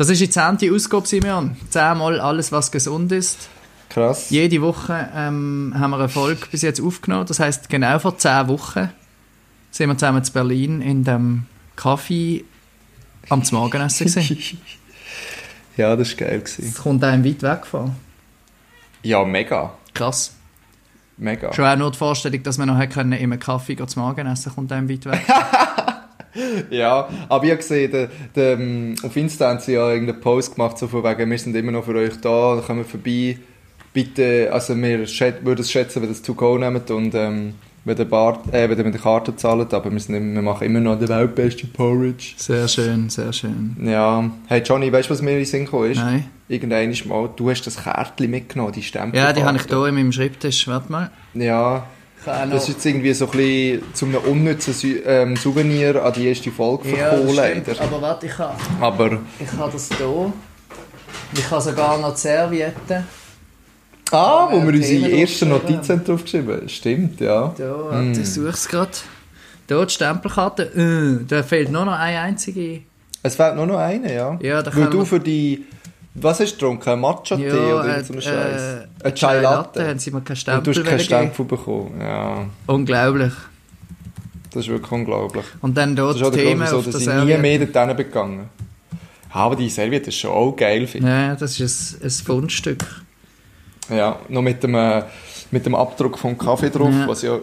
Das ist die zehnte Ausgabe, Simeon. Zehnmal alles, was gesund ist. Krass. Jede Woche ähm, haben wir eine Folge bis jetzt aufgenommen. Das heißt, genau vor zehn Wochen sind wir zusammen in Berlin in dem Kaffee am Morgenessen gewesen. ja, das war geil. Gewesen. Das kommt einem weit weg vor. Ja, mega. Krass. Mega. Schon auch nur die Vorstellung, dass wir noch können, in einem Kaffee zum Morgenessen kommt einem weit weg. ja, aber ich habe gesehen, der, der, ähm, auf Insta haben sie ja irgendeinen Post gemacht, so von wegen, wir sind immer noch für euch da, kommen wir vorbei. Bitte, also wir würden es schätzen, wenn ihr das to go nehmt und ähm, wenn ihr, Bar, äh, wenn ihr mit der Karte zahlt, aber wir, sind, wir machen immer noch den weltbesten Porridge. Sehr schön, sehr schön. Ja. Hey Johnny, weißt du, was mir in den Sinn gekommen ist? Nein. Irgendwann mal, du hast das Kärtchen mitgenommen, die Stempel. Ja, die habe ich hier in meinem Schreibtisch. Warte mal. Ja, das ist jetzt irgendwie so ein bisschen zu einem unnützen ähm, Souvenir an die erste Folge verkommen, ja, leider. Aber warte, ich habe, Aber ich habe das hier. Ich habe sogar noch die Servietten. Ah, wo Ja, wir unsere ersten. Notizen draufgeschrieben haben. Stimmt, ja. Da, warte, ich suche es gerade. Hier die Stempelkarte. Äh, da fehlt nur noch eine einzige. Es fehlt nur noch eine, ja. Ja, da Weil du für die... Was hast du getrunken? Ein Matcha-Tee oder äh, so einen Scheiß? äh, Ein Chai Latte. haben sie mir keinen Und Stempel du hast keinen. Stempel bekommen. Ja, Unglaublich. das ist wirklich unglaublich. Und dann Das dort der Grund, Themen der dass ich nie mehr dorthin begangen Ja, aber die Serviette ist schon auch geil, finde ich. Ja, das ist ein, ein Fundstück. Ja, noch mit dem, äh, mit dem Abdruck vom Kaffee drauf, Ja. was ja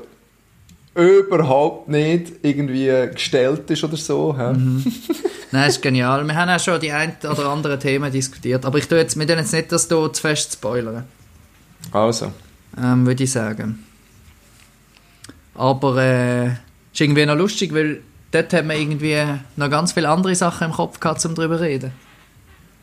überhaupt nicht irgendwie gestellt ist oder so. Mhm. Nein, ist genial. Wir haben auch schon die ein oder anderen Themen diskutiert. Aber ich tue jetzt, wir tun jetzt nicht das hier zu fest spoilern, Also, ähm, würde ich sagen. Aber äh, ist irgendwie noch lustig, weil dort haben wir irgendwie noch ganz viele andere Sachen im Kopf gehabt, um darüber zu reden.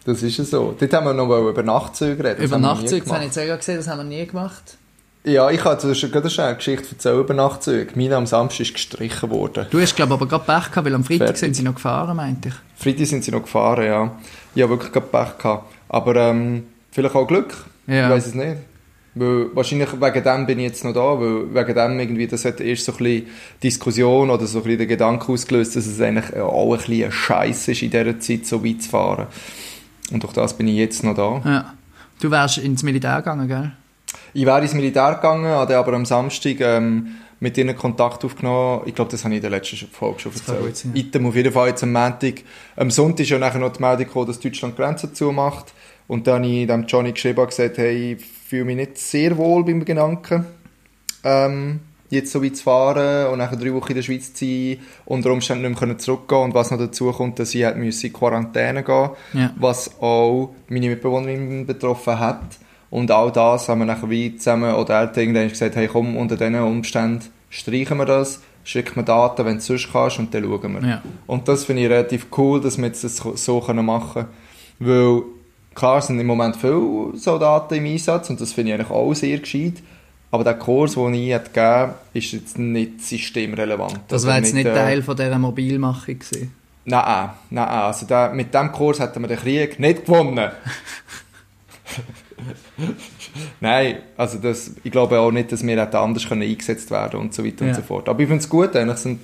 das ist ja so. Dort haben wir noch über Nachtzüge reden. Das über Nachtzüge, das habe ich jetzt gesehen, das haben wir nie gemacht. Ja, ich habe zuerst gerade eine Geschichte erzählt über Nachtzüge. Meine am Samstag ist gestrichen worden. Du hast, glaube ich, aber gerade Pech gehabt, weil am Freitag Fertig. sind sie noch gefahren, meinte ich. Freitag sind sie noch gefahren, ja. Ich habe wirklich gerade Pech gehabt. Aber ähm, vielleicht auch Glück. Ja. Ich weiß es nicht. Weil wahrscheinlich wegen dem bin ich jetzt noch da, weil wegen dem irgendwie, das hat erst so ein bisschen Diskussion oder so ein bisschen den Gedanken ausgelöst, dass es eigentlich auch ein bisschen Scheiß ist, in dieser Zeit so weit zu fahren. Und durch das bin ich jetzt noch da. Ja. Du wärst ins Militär gegangen, gell? Ich wäre ins Militär gegangen, habe aber am Samstag ähm, mit ihnen Kontakt aufgenommen. Ich glaube, das habe ich in der letzten Folge schon erzählt. sein. Item auf jeden Fall jetzt am Montag. Am Sonntag ist ja nachher noch die Meldung gekommen, dass Deutschland Grenzen zumacht. Und dann habe ich dem Johnny geschrieben und gesagt, hey, ich fühle mich nicht sehr wohl beim Gedanken, ähm, jetzt so weit zu fahren und nachher drei Wochen in der Schweiz zu sein, unter Umständen nicht mehr zurückgehen und was noch dazu kommt, dass ich halt in Quarantäne gehen Ja. was auch meine Mitbewohnerin betroffen hat. Und all das haben wir nachher wie zusammen, oder er hat irgendwann gesagt, hey komm, unter diesen Umständen streichen wir das, schick mir Daten, wenn du sonst kannst, und dann schauen wir. Ja. Und das finde ich relativ cool, dass wir jetzt das so machen können. Weil, klar sind im Moment viele Soldaten im Einsatz, und das finde ich eigentlich auch sehr gescheit. Aber der Kurs, den ich gegeben ist jetzt nicht systemrelevant. Das Oder wäre jetzt nicht äh, Teil von dieser Mobilmachung gewesen. Nein, nein, also da, mit dem Kurs hätten wir den Krieg nicht gewonnen. nein, also das, ich glaube auch nicht, dass wir hätten anders können eingesetzt werden und so weiter Ja. und so fort. Aber ich finde es gut, eigentlich sind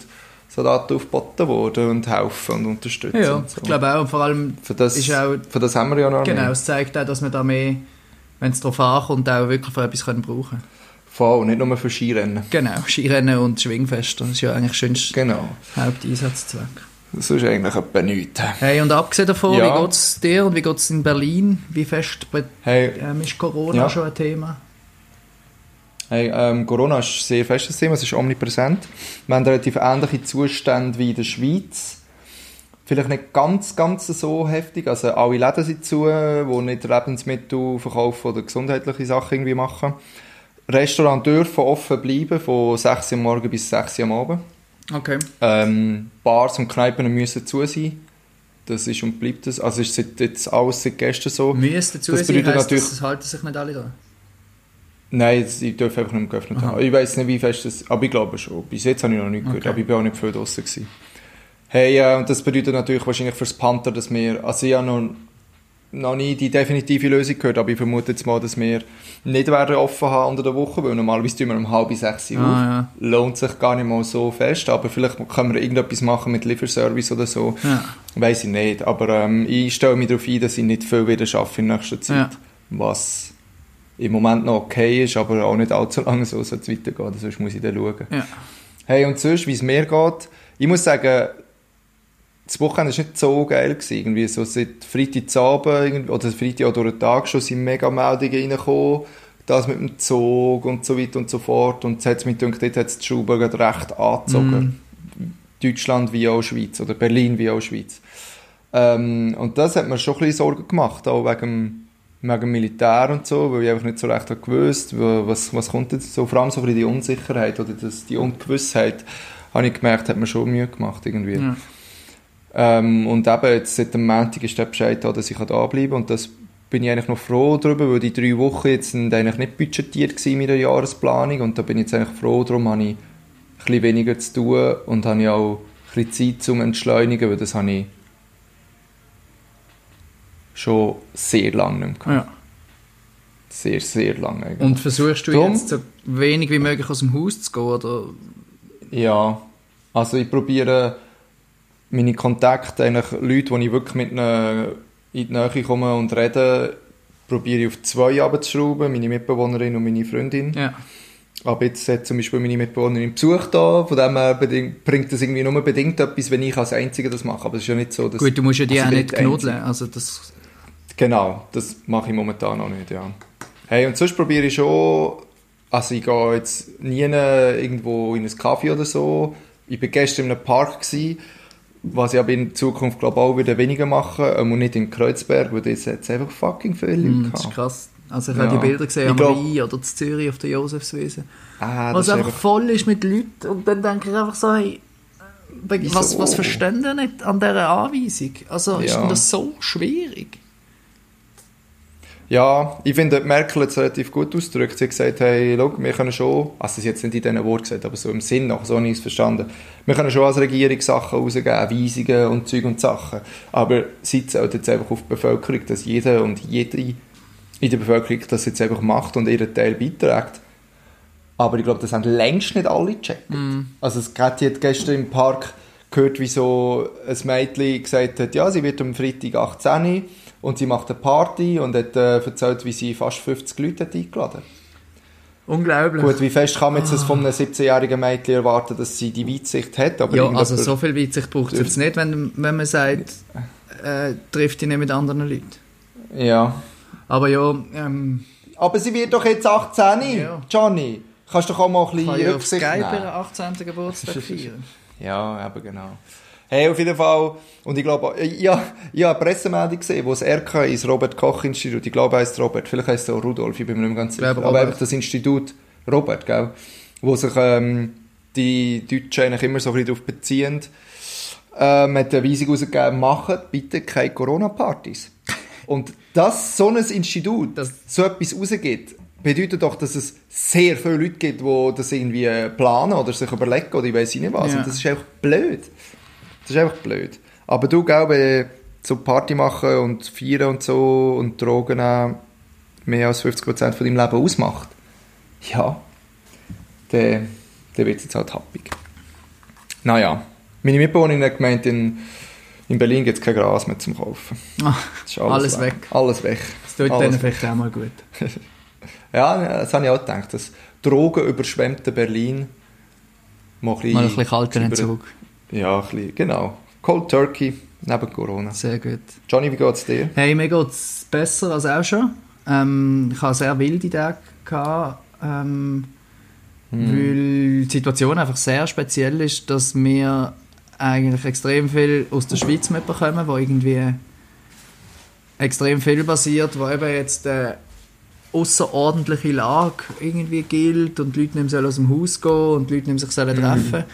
Soldaten aufgeboten worden und helfen und unterstützen. Ja, und so. ich glaube auch. Und vor allem für, das, ist auch, für das haben wir ja noch genau, mehr. es zeigt auch, dass wir da mehr, wenn es darauf ankommt, auch wirklich für etwas können brauchen Voll, nicht nur für Skirennen. Genau, Skirennen und Schwingfeste. Das ist ja eigentlich schönst Genau. Haupteinsatzzweck. Das ist eigentlich etwa nichts. Hey, und abgesehen davon, Ja. wie geht es dir und wie geht es in Berlin? Wie fest Hey, ähm, ist Corona Ja. schon ein Thema? Hey, ähm, Corona ist ein sehr festes Thema, es ist omnipräsent. Wir haben relativ ähnliche Zustände wie in der Schweiz. Vielleicht nicht ganz, ganz so heftig. Also alle Läden sind zu, die nicht Lebensmittel verkaufen oder gesundheitliche Sachen irgendwie machen. Restaurants dürfen offen bleiben, von 6 Uhr am Morgen bis 6 Uhr am Abend. Okay. Ähm, Bars und Kneipen müssen zu sein. Das ist und bleibt das. Also ist seit jetzt alles seit gestern so. Müsste dazu Das sein, heisst, natürlich- das halten sich nicht alle dran. Nein, sie dürfen einfach nicht mehr geöffnet Aha. haben. Ich weiß nicht, wie fest das... Aber ich glaube schon. Bis jetzt habe ich noch nicht gehört, Okay. aber ich bin auch nicht viel draussen gewesen. Hey, äh, und das bedeutet natürlich wahrscheinlich fürs Panther, dass wir... Also ich habe noch noch nie die definitive Lösung gehört, aber ich vermute jetzt mal, dass wir nicht werden offen haben unter der Woche, weil normalerweise tun wir um halb sechs Uhr Ah, ja. Lohnt sich gar nicht mal so fest, aber vielleicht können wir irgendetwas machen mit Lieferservice oder so. Ja. Weiß ich nicht, aber ähm, ich stelle mich darauf ein, dass ich nicht viel wieder arbeite in nächster Zeit, Ja. was im Moment noch okay ist, aber auch nicht allzu lange so soll es weitergehen, sonst muss ich dann schauen. Ja. Hey, und sonst, wie es mir geht, ich muss sagen, das Wochenende war nicht so geil. Gewesen. Irgendwie so seit Freitagabend oder Freitag auch durch den Tag schon sind mega Meldungen reingekommen. Das mit dem Zug und so weiter und so fort. Und jetzt gedacht, dort hat es die Schrauben gerade recht angezogen. Deutschland wie auch Schweiz oder Berlin wie auch Schweiz. Ähm, und das hat mir schon ein bisschen Sorgen gemacht, auch wegen, wegen dem Militär und so, weil ich einfach nicht so recht habe gewusst, wa- was, was kommt jetzt so, vor allem so ein bisschen die Unsicherheit oder das, die Ungewissheit, habe ich gemerkt, hat mir schon Mühe gemacht irgendwie. Ja. Ähm, und eben, jetzt seit dem Montag ist der Bescheid da, dass ich da bleiben kann. Und das bin ich eigentlich noch froh darüber, weil die drei Wochen jetzt sind eigentlich nicht budgetiert gewesen mit der Jahresplanung. Und da bin ich jetzt eigentlich froh, darum habe ich ein bisschen weniger zu tun und habe ich auch ein bisschen Zeit zum Entschleunigen, weil das habe ich schon sehr lange nicht mehr gehabt. Ja. Sehr, sehr lange eigentlich. Und versuchst du Drum- jetzt so wenig wie möglich aus dem Haus zu gehen? Oder? Ja, also ich probiere meine Kontakte, eigentlich Leute, die ich wirklich mit in die Nähe komme und rede, probiere ich auf zwei abzuschrauben, meine Mitbewohnerin und meine Freundin. Ja. Aber jetzt hat zum Beispiel meine Mitbewohnerin Besuch da, von dem her bringt das irgendwie nur bedingt etwas, wenn ich als Einziger das mache. Aber es ist ja nicht so, dass... Gut, du musst ja die also auch ich nicht knuddeln. Also das, Genau, das mache ich momentan noch nicht, ja. Hey, und sonst probiere ich schon, also ich gehe jetzt nie irgendwo in ein Café oder so. Ich war gestern in einem Park, gewesen, was ich aber in Zukunft glaube auch wieder weniger machen, ähm, und nicht in Kreuzberg, weil hat es einfach fucking viele Leute mm, das ist krass. Also ich Ja. habe die Bilder gesehen Ich am glaub- Rhein oder in Zürich auf der Josefswiese. Ah, das Was ist einfach einfach, voll ist mit Leuten. Und dann denke ich einfach so, hey, was, Wieso? was verstehen die nicht an dieser Anweisung? Also ist Ja. denn das so schwierig? Ja, ich finde, Merkel hat es relativ gut ausgedrückt. Sie hat gesagt, hey, schau, wir können schon, also sie hat es nicht in diesen Worten gesagt, aber so im Sinn nach, so habe ich es verstanden, wir können schon als Regierung Sachen rausgeben, Weisungen und Zeug und Sachen, aber sie zählt jetzt einfach auf die Bevölkerung, dass jeder und jede in der Bevölkerung das jetzt einfach macht und ihren Teil beiträgt. Aber ich glaube, das haben längst nicht alle gecheckt. Also es hat gestern im Park gehört, wie so ein Mädchen gesagt hat, ja, sie wird am Freitag 18 und sie macht eine Party und hat äh, erzählt, wie sie fast 50 Leute hat eingeladen Unglaublich. Gut, wie fest kann man jetzt das von einem 17-jährigen Mädchen erwarten, dass sie die Weitsicht hat? Aber ja, also so viel Weitsicht braucht es jetzt nicht, wenn, wenn man sagt, äh, trifft dich nicht mit anderen Leuten. Ja. Aber ja, ähm, Aber sie wird doch jetzt 18, Ja. Johnny. Kannst du doch auch mal ein kann bisschen ja auf Rücksicht Skype nehmen. ihren 18. Geburtstag feiern. Ja, eben genau. Hey, auf jeden Fall, und ich glaube, ich, ja, habe eine Pressemeldung gesehen, wo das RK ist, Robert Koch Institut, ich glaube, er heißt Robert, vielleicht heißt er auch Rudolf, ich bin mir nicht ganz sicher, glaube, aber einfach das Institut Robert, gell, wo sich ähm, die Deutschen eigentlich immer so ein bisschen darauf beziehen, ähm, hat eine Weisung rausgegeben, macht bitte keine Corona-Partys. Und dass so ein Institut Das- so etwas rausgibt, bedeutet doch, dass es sehr viele Leute gibt, die das irgendwie planen oder sich überlegen oder ich weiß nicht was. Ja. Und das ist einfach blöd. Das ist einfach blöd. Aber du, glaube so Party machen und feiern und so und Drogen nehmen mehr als 50% von deinem Leben ausmacht, ja, dann, dann wird es jetzt halt happig. Naja, meine Mitbewohnerin hat gemeint, in, in Berlin gibt es kein Gras mehr zum Kaufen. Das ist Alles weg. Alles weg. das tut Alles denen weg. vielleicht auch mal gut. Ja, das habe ich auch gedacht. Das drogenüberschwemmte Berlin mal ein bisschen, Mal ein bisschen kalter Entzug. Ja, ein bisschen, genau. Cold Turkey neben Corona. Sehr gut. Johnny, wie geht's dir? Hey, mir geht es besser als auch schon. Ähm, ich hatte sehr wilde Tage, gehabt, ähm, weil die Situation einfach sehr speziell ist, dass wir eigentlich extrem viel aus der Schweiz mitbekommen, wo irgendwie extrem viel passiert, wo eben jetzt eine außerordentliche Lage irgendwie gilt und die Leute nicht mehr aus dem Haus gehen und die Leute nicht mehr sich sollen treffen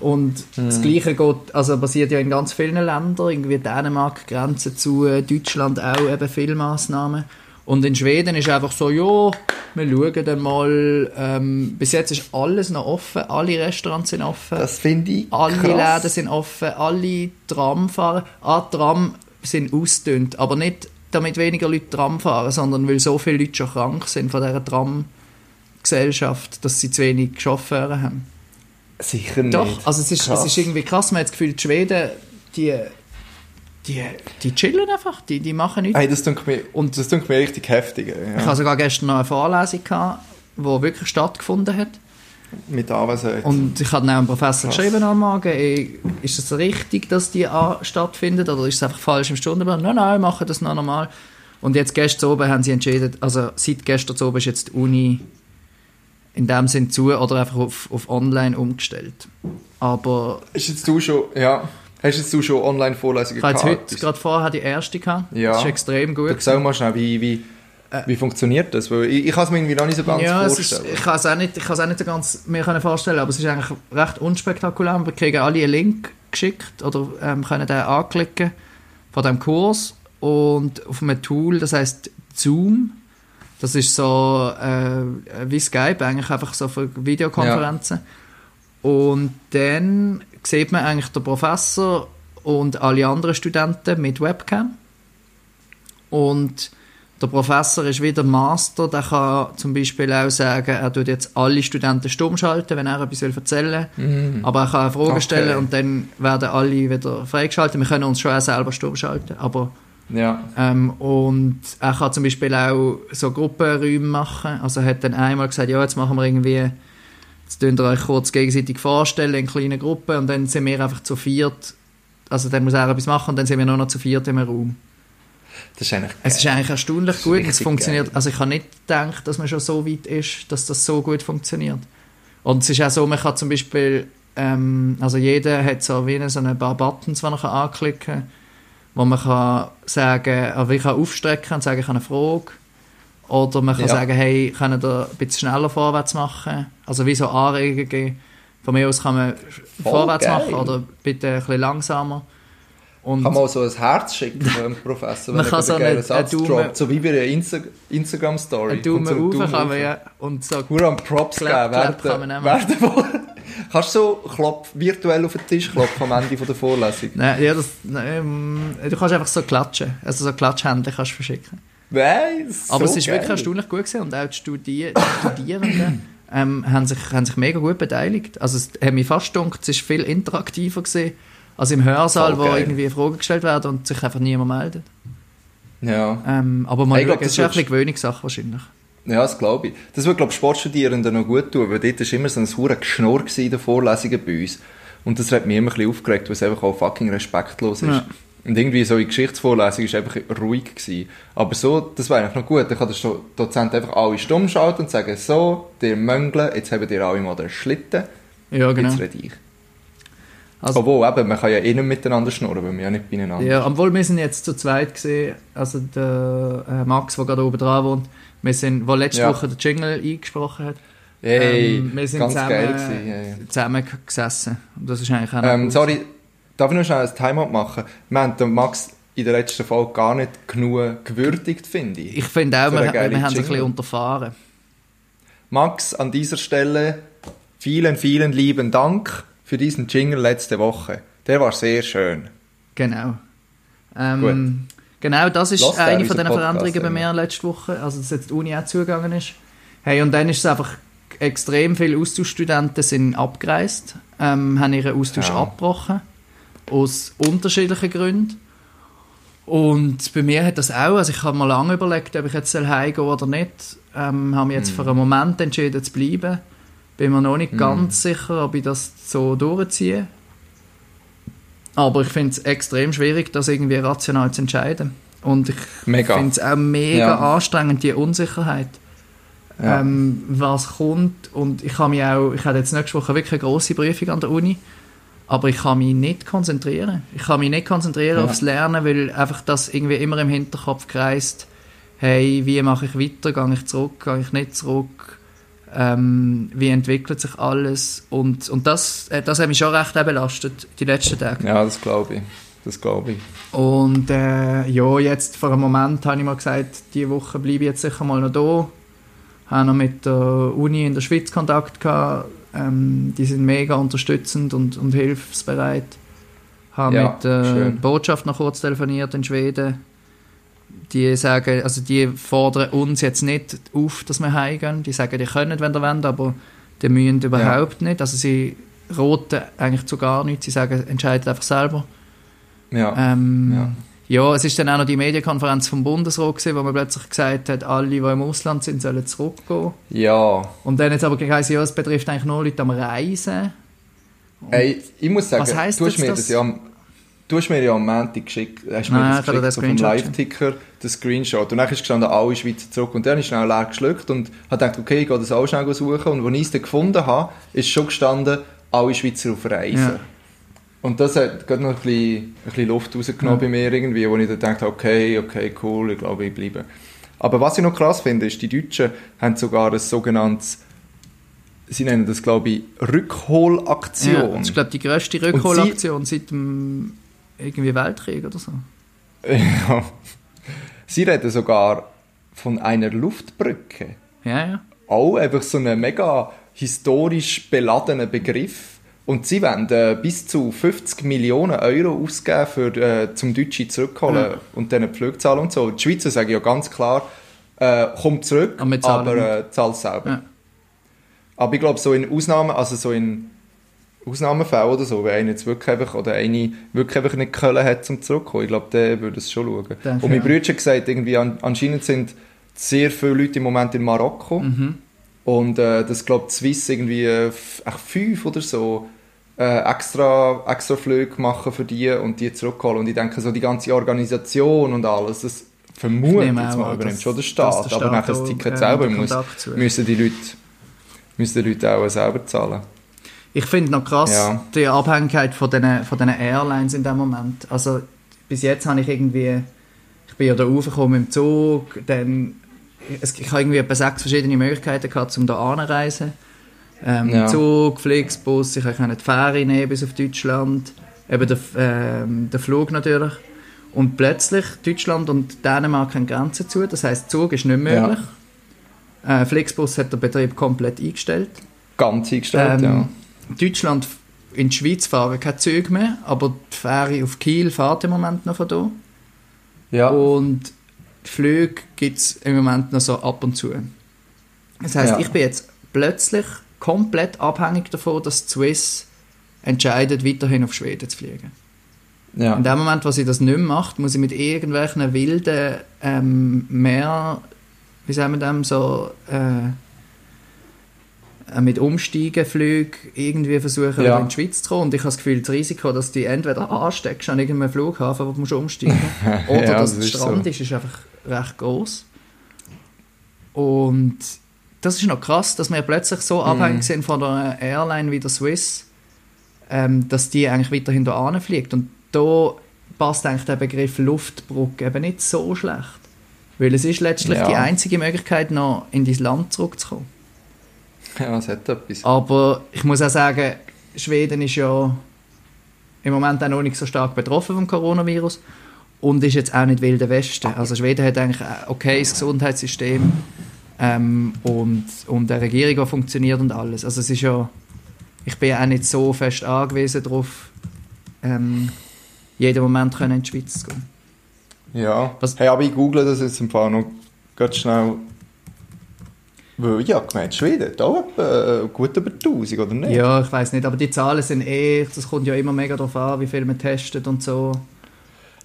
und das Gleiche geht, also passiert ja in ganz vielen Ländern, irgendwie Dänemark, Grenzen zu äh, Deutschland auch eben viele Massnahmen. Und in Schweden ist einfach so, ja, wir schauen dann mal, ähm, bis jetzt ist alles noch offen, alle Restaurants sind offen, Das finde ich alle krass. Läden sind offen, alle Tramfahrer, ah, Tram sind ausgedünnt, aber nicht damit weniger Leute Tram fahren, sondern weil so viele Leute schon krank sind von dieser Tram-Gesellschaft, dass sie zu wenig Chauffeure haben. Sicher nicht. Doch, also es ist, es ist irgendwie krass, man hat das Gefühl, die Schweden, die, die, die chillen einfach, die, die machen nichts. Hey, das klingt mir, Und- das klingt mir richtig heftig. Ja. Ich hatte sogar gestern noch eine Vorlesung, gehabt, die wirklich stattgefunden hat. Mit Anwesenheit. Und ich habe einem Professor Krass. geschrieben am Morgen, ey, ist es richtig, dass die stattfindet oder ist es einfach falsch im Stundenplan? Nein, nein, wir machen das noch normal. Und jetzt gestern oben haben sie entschieden, also seit gestern oben ist jetzt die Uni in dem Sinn zu oder einfach auf, auf online umgestellt. Aber Hast jetzt du schon, ja, hast jetzt du schon Online-Vorlesungen ich habe gehabt? heute gerade vorher die erste gehabt. Ja. Das ist extrem gut. Sag mal schnell, wie, wie, wie funktioniert das? Weil ich, ich kann es mir irgendwie noch nicht so ganz Äh, ja, es ist, vorstellen. ich kann es auch nicht, ich kann es auch nicht so ganz mir können vorstellen, aber es ist eigentlich recht unspektakulär. Wir kriegen alle einen Link geschickt oder ähm, können den anklicken von dem Kurs und auf einem Tool, das heißt Zoom. Das ist so äh, wie Skype eigentlich einfach so für Videokonferenzen. Und dann sieht man eigentlich den Professor und alle anderen Studenten mit Webcam. Und der Professor ist wieder Master, der kann zum Beispiel auch sagen, er tut jetzt alle Studenten stumm schalten, wenn er etwas will erzählen will. Aber er kann auch Fragen Okay. stellen und dann werden alle wieder freigeschaltet. Wir können uns schon auch selber stumm schalten, aber ja. ähm, und er kann zum Beispiel auch so Gruppenräume machen. Also er hat dann einmal gesagt, ja, jetzt machen wir irgendwie, jetzt könnt ihr euch kurz gegenseitig vorstellen in kleinen Gruppen und dann sind wir einfach zu viert. Also dann muss er etwas machen und dann sind wir nur noch zu viert im Raum. Das ist eigentlich Es ist eigentlich erstaunlich ist gut. Es funktioniert. geil. Also ich habe nicht gedacht, dass man schon so weit ist, dass das so gut funktioniert. Und es ist auch so, man kann zum Beispiel, ähm, also jeder hat so wie so ein paar Buttons, die man anklicken kann, wo man kann sagen, also ich kann aufstrecken und sagen, ich habe eine Frage. Oder man kann Ja. sagen, hey, können wir ein bisschen schneller vorwärts machen? Also wie so Anregungen geben. Von mir aus kann man Voll vorwärts geil. machen oder bitte ein bisschen langsamer. Und kann man auch so ein Herz schicken dem Professor, Man wenn kann er so einen einen- Satz einen Daumen-. So wie bei einer Insta Instagram-Story. ein Daumen so rauf kann man ja. Und so Hure am Props geben. Clap, clap Kannst du so klopf, virtuell auf den Tisch klopfen am Ende von der Vorlesung? Nein, ja, das, nein, ähm, du kannst einfach so klatschen. Also so Klatschhände kannst du verschicken. Weiss, Aber so es ist geil. wirklich erstaunlich gut gewesen und auch die, Studi die Studierenden ähm, haben, sich, haben sich mega gut beteiligt. Also es hat mich fast gedacht, es ist viel interaktiver gewesen als im Hörsaal, wo irgendwie Fragen gestellt werden und sich einfach niemand meldet. Ja. Ähm, aber mal Ich glaub, schauen, es ist das auch ein bisschen würdest- Gewöhnungssache wahrscheinlich. Ja, das glaube ich. Das würde, glaube ich, Sportstudierenden noch gut tun, weil dort war immer so ein hure Geschnurr in den Vorlesungen bei uns. Und das hat mich immer ein bisschen aufgeregt, weil es einfach auch fucking respektlos ist. Ja. Und irgendwie so in Geschichtsvorlesung ist einfach ruhig gewesen. Aber so, das wäre eigentlich noch gut. Dann kann der Dozent einfach alle stumm schalten und sagen, so, dir Möngle, jetzt haben dir alle mal den Schlitten, Ja, genau. jetzt rede ich. Also- Obwohl, eben, man kann ja eh nicht miteinander schnurren, weil wir ja nicht beieinander Ja, obwohl wir sind jetzt zu zweit gesehen, also der äh, Max, der gerade oben dran wohnt, wir sind, wo letzte Ja. Woche der Jingle eingesprochen hat, Hey, ähm, wir sind ganz zusammen, geil gewesen. Ja, ja. zusammen gesessen. Und das ist eigentlich auch Ähm, gut. sorry, darf ich noch schnell ein Timeout machen? Wir haben den Max in der letzten Folge gar nicht genug gewürdigt, finde ich. Ich finde auch, eine wir, wir haben es ein bisschen unterfahren. Max, an dieser Stelle vielen, vielen lieben Dank für diesen Jingle letzte Woche. Der war sehr schön. Genau. Ähm, genau, das ist der eine von Podcast, Veränderungen bei mir letzte Woche, also dass jetzt die Uni auch zugegangen ist. Hey, und dann ist es einfach extrem viele Austauschstudenten sind abgereist, ähm, haben ihren Austausch Ja. abgebrochen, aus unterschiedlichen Gründen. Und bei mir hat das auch, also ich habe mir lange überlegt, ob ich jetzt heimgehen soll oder nicht. Ähm, habe mich jetzt Mhm. für einen Moment entschieden zu bleiben. Bin mir noch nicht ganz sicher, ob ich das so durchziehe. Aber ich finde es extrem schwierig, das irgendwie rational zu entscheiden. Und ich finde es auch mega Ja. anstrengend, die Unsicherheit, Ja. ähm, was kommt. Und ich habe mich auch, ich hatte jetzt nächste Woche wirklich eine grosse Prüfung an der Uni, aber ich kann mich nicht konzentrieren. Ich kann mich nicht konzentrieren Ja. aufs Lernen, weil einfach das irgendwie immer im Hinterkopf kreist, hey, wie mache ich weiter, gehe ich zurück, gehe ich nicht zurück, ähm, wie entwickelt sich alles. Und, und das, äh, das hat mich schon recht belastet, die letzten Tage. Ja, das glaube ich. Das glaube ich. Und äh, ja, jetzt vor einem Moment habe ich mal gesagt, diese Woche bleibe ich jetzt sicher mal noch da. Habe noch mit der Uni in der Schweiz Kontakt gehabt. Ähm, die sind mega unterstützend und, und hilfsbereit. Habe Ja, mit der schön. Botschaft noch kurz telefoniert in Schweden. Die sagen, also die fordern uns jetzt nicht auf, dass wir heimgehen. Die sagen, die können, wenn ihr wollt, aber die müssen überhaupt nicht. Also sie roten eigentlich zu gar nichts. Sie sagen, entscheidet einfach selber. Ja. Ähm, Ja. ja. es ist dann auch noch die Medienkonferenz vom Bundesrat gewesen, wo man plötzlich gesagt hat, alle, die im Ausland sind, sollen zurückgehen. ja. Und dann jetzt aber geheißen, ja, es betrifft eigentlich nur Leute am Reisen. Ey, ich muss sagen, Was heisst du hast mir das? das ja du hast mir ja am Montag geschickt, hast mir Nein, das habe geschickt, so vom Live-Ticker, den Screenshot. Und dann ist gestanden, alle Schweizer zurück. Und dann habe ich schnell leer geschluckt und habe gedacht, okay, ich gehe das auch schnell suchen. Und als ich es dann gefunden habe, ist schon gestanden, alle Schweizer auf Reisen. Ja. Und das hat gerade noch ein bisschen, ein bisschen Luft rausgenommen Ja. bei mir irgendwie, wo ich dann dachte, okay, okay, cool, ich glaube, ich bleibe. Aber was ich noch krass finde, ist, die Deutschen haben sogar ein sogenanntes, sie nennen das, glaube ich, Rückholaktion. Ja, das ist, glaube ich, die grösste Rückholaktion seit dem irgendwie Weltkrieg oder so. Ja. Sie reden sogar von einer Luftbrücke. Ja, ja. Auch einfach so ein mega historisch beladener Begriff. Und sie wollen äh, bis zu 50 Millionen Euro ausgeben, für, äh, zum Deutschen zurückholen Ja. und dann die Flugzahlen und so. Die Schweizer sagen ja ganz klar, äh, komm zurück, Aber aber äh, zahl selber. Ja. Aber ich glaube, so in Ausnahmen, also so in Ausnahmefällen oder so, wenn einer jetzt wirklich einfach, oder eine wirklich einfach nicht Köln hat zum zurückkommen, ich glaube, der würde es schon schauen. Denke, und mein. Bruder hat gesagt, irgendwie an, anscheinend sind sehr viele Leute im Moment in Marokko Mhm. und äh, das glaube Swiss irgendwie äh, fünf oder so äh, extra, extra Flüge machen für die und die zurückholen. Und ich denke, so die ganze Organisation und alles, das vermute Ich ich nehme jetzt mal übernimmt schon der Staat, der aber nachher das Ticket äh, selber muss, müssen die Leute müssen die Leute auch selber zahlen. Ich finde noch krass Ja. die Abhängigkeit von den, von den Airlines in dem Moment. Also bis jetzt habe ich irgendwie, ich bin ja da raufgekommen im Zug, dann, es, ich habe irgendwie etwa sechs verschiedene Möglichkeiten gehabt, um da anzureisen. Ähm, Ja. Zug, Flixbus, ich konnte die Fähre nehmen bis auf Deutschland, eben der, ähm, der Flug natürlich. Und plötzlich Deutschland und Dänemark haben Grenzen zu, das heißt Zug ist nicht möglich. Äh, Flixbus hat der Betrieb komplett eingestellt. Ganz eingestellt, Ähm, ja. Deutschland in die Schweiz fahren keine Züge mehr, aber die Fähre auf Kiel fährt im Moment noch von hier. Ja, Und die Flüge gibt es im Moment noch so ab und zu. Das heisst, Ja. ich bin jetzt plötzlich komplett abhängig davon, dass die Swiss entscheidet, weiterhin auf Schweden zu fliegen. ja. In dem Moment, wo sie das nicht mehr macht, muss ich mit irgendwelchen wilden ähm, mehr, wie sagen wir dem, so äh, mit Umsteigenflügen irgendwie versuchen, Ja. in die Schweiz zu kommen. Und ich habe das Gefühl, das Risiko, dass du entweder ansteckst an irgendeinem Flughafen, wo du musst umsteigen oder Ja, dass das es ist Strand so. ist, ist einfach recht groß. Und das ist noch krass, dass wir plötzlich so Mhm. abhängig sind von einer Airline wie der Swiss, ähm, dass die eigentlich weiterhin da fliegt. Und da passt eigentlich der Begriff Luftbrücke eben nicht so schlecht. Weil es ist letztlich Ja. die einzige Möglichkeit, noch in dein Land zurückzukommen. ja, es hat etwas. Aber ich muss auch sagen, Schweden ist ja im Moment auch noch nicht so stark betroffen vom Coronavirus und ist jetzt auch nicht wilder Westen. Also Schweden hat eigentlich ein okayes Gesundheitssystem ähm, und, und eine Regierung, die funktioniert und alles. Also es ist ja, ich bin auch nicht so fest angewiesen darauf, ähm, jeden Moment können in die Schweiz zu gehen. Ja. Was- Hey, aber ich google das jetzt im Fall noch ganz schnell. Weil habe gemeint, Schweden hat auch äh, gut über 1000, oder nicht? Ja, ich weiß nicht, aber die Zahlen sind eh, das kommt ja immer mega darauf an, wie viel man testet und so.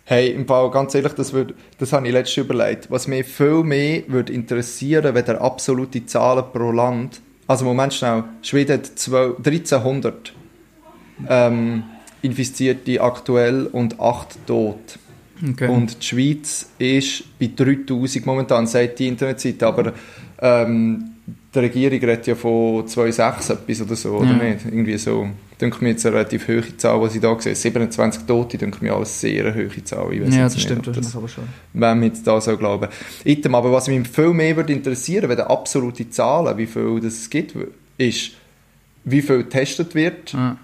Hey, im Fall, ganz ehrlich, das, würd, das habe ich letztens überlegt. Was mich viel mehr würde interessieren, der absolute Zahlen pro Land. Also, Moment schnell. Schweden hat 12, 1300 ähm, Infizierte aktuell und 8 tot. Okay. Und die Schweiz ist bei 3000 momentan, sagt die Internetseite, aber ähm, die Regierung redet ja von 2,6 etwas oder so, oder Ja. nicht? Irgendwie so. Denke mir jetzt eine relativ hohe Zahl, die ich da sehe. 27 Tote, denke mir alles sehr eine hohe Zahl. Ja, das nicht, stimmt ob wahrscheinlich aber schon. wenn man jetzt da so glauben. Item, aber was mich viel mehr würde interessieren, wenn absolute Zahlen, wie viel das es gibt, ist, wie viel getestet wird Ja.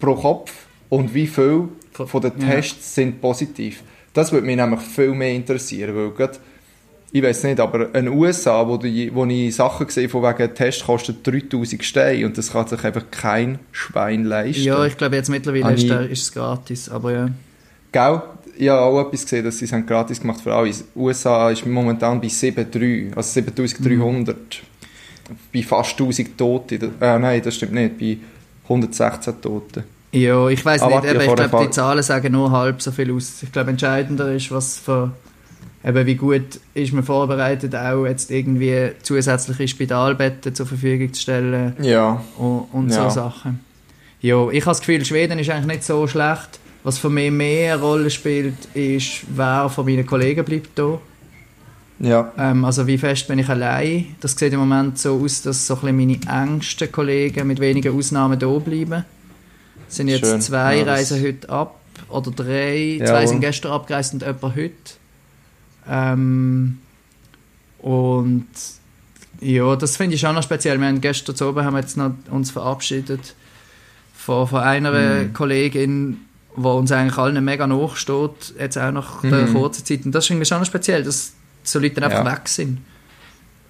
pro Kopf und wie viel von den Ja. Tests sind positiv. Das würde mich nämlich viel mehr interessieren, weil gerade, ich weiß nicht, aber in den USA, wo, die, wo ich Sachen gesehen von wegen Test kostet 3000 Steine und das kann sich einfach kein Schwein leisten. Ja, ich glaube jetzt mittlerweile ist, der, ist es gratis, aber ja. Gell? ich habe auch etwas gesehen, dass sie es gratis gemacht für alle. USA ist momentan bei 7,3, also 7300. Mhm. Bei fast 1000 Toten. Äh, nein, das stimmt nicht, bei 116 Toten. Ja, ich weiß nicht, aber ich glaube, die Zahlen sagen nur halb so viel aus. Ich glaube, entscheidender ist, was für, eben wie gut ist man vorbereitet, auch jetzt irgendwie zusätzliche Spitalbetten zur Verfügung zu stellen ja. und, und ja. so Sachen. Ja, ich habe das Gefühl, Schweden ist eigentlich nicht so schlecht. Was für mich mehr eine Rolle spielt, ist, wer von meinen Kollegen bleibt hier. Ja. Ähm, also wie fest bin ich allein. Das sieht im Moment so aus, dass so ein meine engsten Kollegen mit wenigen Ausnahmen hier bleiben. Es sind jetzt Schön. zwei ja, reisen heute ab oder drei. Ja, zwei sind gestern abgereist und jemand heute. Ähm, und ja, das finde ich schon noch speziell. Wir haben gestern zu oben haben wir jetzt noch uns verabschiedet von, von einer mhm. Kollegin, die uns eigentlich allen mega nachsteht, jetzt auch nach mhm. der kurzen Zeit. Und das ist irgendwie schon noch speziell, dass so Leute einfach ja. weg sind.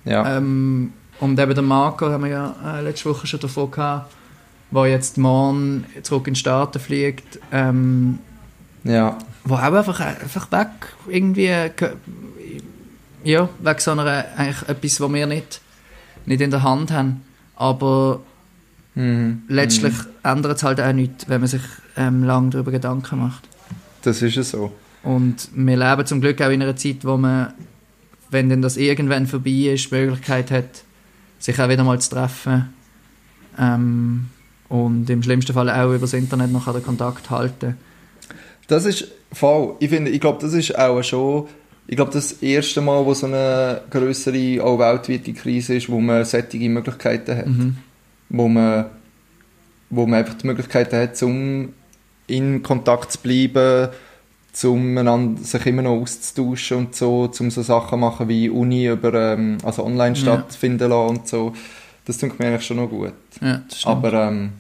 Ja. Ähm, und eben der Marco haben wir ja äh, letzte Woche schon davon gehabt, der jetzt morgen zurück in die Staaten fliegt. Ähm, ja. Wo auch einfach, einfach weg irgendwie ja, wegen so einer, eigentlich etwas, was wir nicht, nicht in der Hand haben. Aber Mhm. Letztlich mhm. ändert es halt auch nichts, wenn man sich ähm, lange darüber Gedanken macht. Das ist es so. Und wir leben zum Glück auch in einer Zeit, wo man, wenn denn das irgendwann vorbei ist, die Möglichkeit hat, sich auch wieder mal zu treffen. Ähm, und im schlimmsten Fall auch über das Internet noch den Kontakt halten. Das ist voll. Ich finde, ich glaube, das ist auch schon, ich glaube, das erste Mal, wo so eine größere, auch weltweite Krise ist, wo man solche Möglichkeiten hat. Mhm wo man, wo man einfach die Möglichkeit hat, um in Kontakt zu bleiben, um sich immer noch auszutauschen und so, um so Sachen machen wie Uni über, ähm, also online stattfinden ja. lassen und so. Das tut mir eigentlich schon noch gut. Ja, Aber ähm,